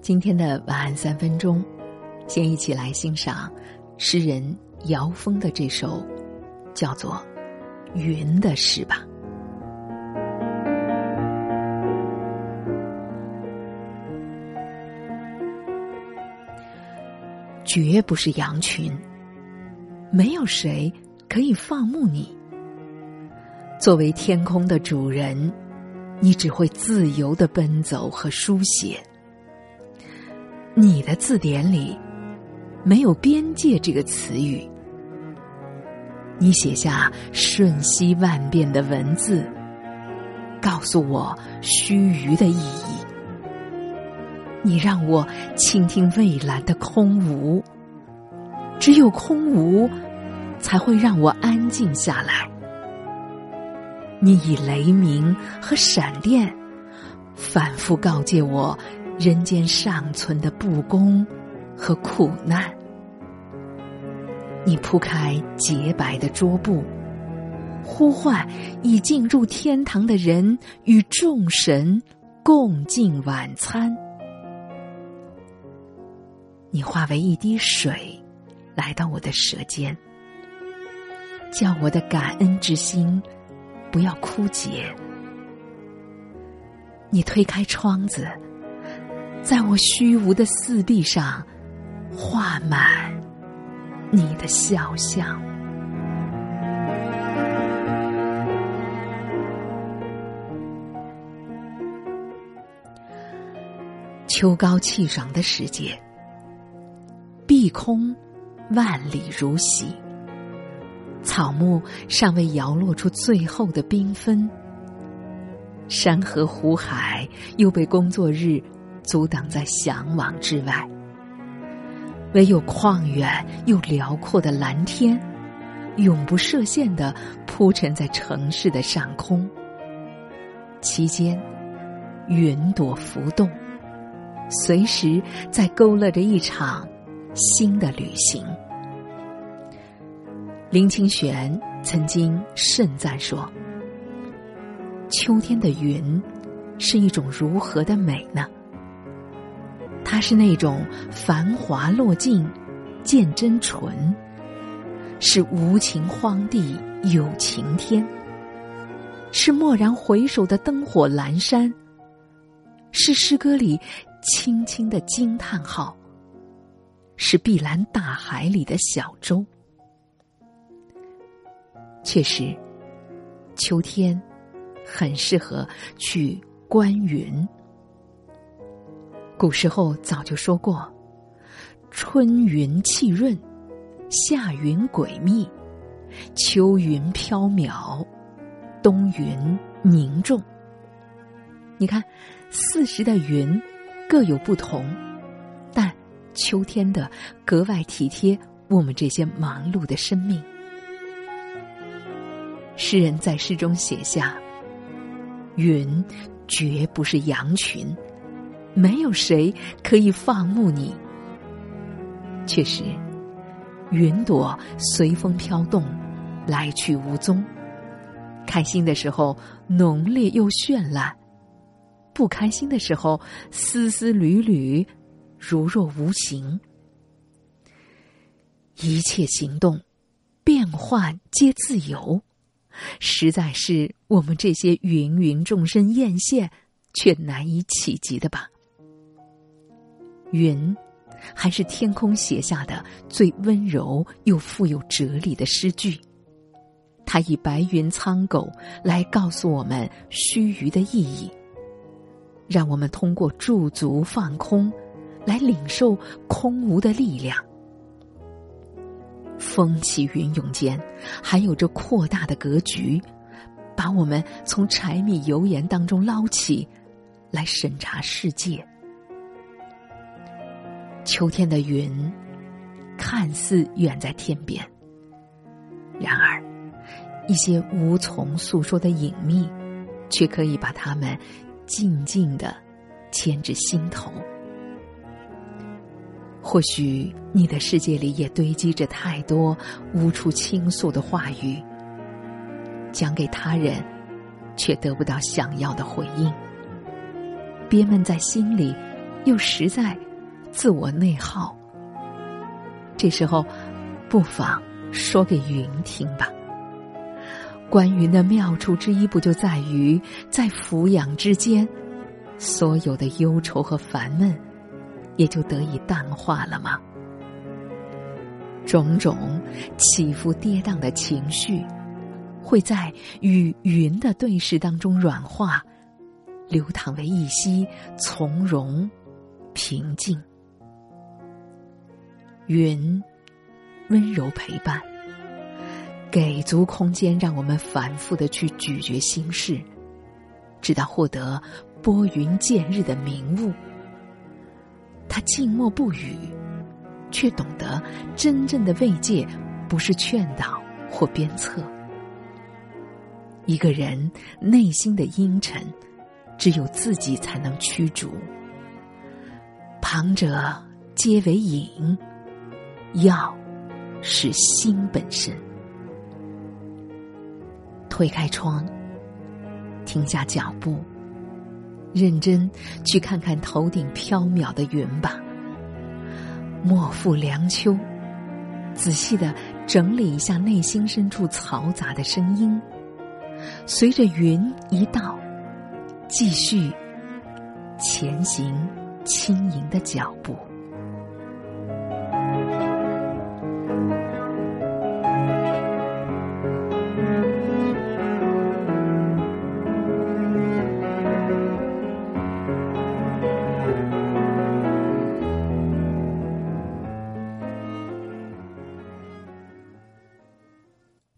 今天的晚安三分钟，先一起来欣赏诗人姚峰的这首叫做《云》的诗吧。绝不是羊群，没有谁可以放牧你。作为天空的主人，你只会自由的奔走和书写。你的字典里没有“边界”这个词语。你写下瞬息万变的文字，告诉我须臾的意义。你让我倾听蔚蓝的空无，只有空无才会让我安静下来。你以雷鸣和闪电反复告诫我人间尚存的不公和苦难。你铺开洁白的桌布，呼唤已进入天堂的人与众神共进晚餐。你化为一滴水，来到我的舌尖，叫我的感恩之心不要枯竭。你推开窗子，在我虚无的四壁上画满你的肖像。秋高气爽的时节。碧空，万里如洗。草木尚未摇落出最后的缤纷，山河湖海又被工作日阻挡在向往之外。唯有旷远又辽阔的蓝天，永不设限的铺陈在城市的上空。其间，云朵浮动，随时在勾勒着一场。新的旅行。林清玄曾经盛赞说：“秋天的云是一种如何的美呢？是那种繁华落尽见真纯，是无情荒地有晴天，是蓦然回首的灯火阑珊，是诗歌里轻轻的惊叹号。”是碧蓝大海里的小舟。确实，秋天很适合去观云。古时候早就说过：“春云气润，夏云诡秘，秋云飘渺，冬云凝重。”你看，四时的云各有不同。但秋天的格外体贴我们这些忙碌的生命。诗人在诗中写下：“云绝不是羊群，没有谁可以放牧你。”确实，云朵随风飘动，来去无踪。开心的时候浓烈又绚烂，不开心的时候丝丝缕缕。如若无形，一切行动、变幻皆自由，实在是我们这些芸芸众生艳羡却难以企及的吧？云，还是天空写下的最温柔又富有哲理的诗句。它以白云苍狗来告诉我们须臾的意义，让我们通过驻足放空。来领受空无的力量，风起云涌间，还有着扩大的格局，把我们从柴米油盐当中捞起，来审查世界。秋天的云，看似远在天边，然而，一些无从诉说的隐秘，却可以把它们静静的牵至心头。或许你的世界里也堆积着太多无处倾诉的话语，讲给他人，却得不到想要的回应，憋闷在心里，又实在自我内耗。这时候，不妨说给云听吧。关云的妙处之一，不就在于在俯仰之间，所有的忧愁和烦闷，也就得以淡化了吗？种种起伏跌宕的情绪，会在与云的对视当中软化，流淌为一息从容、平静。云，温柔陪伴，给足空间，让我们反复的去咀嚼心事，直到获得拨云见日的明悟。他静默不语。却懂得真正的慰藉，不是劝导或鞭策。一个人内心的阴沉，只有自己才能驱逐。旁者皆为影，要是心本身。推开窗，停下脚步，认真去看看头顶飘渺的云吧。莫负良秋，仔细的整理一下内心深处嘈杂的声音，随着云一道，继续前行轻盈的脚步。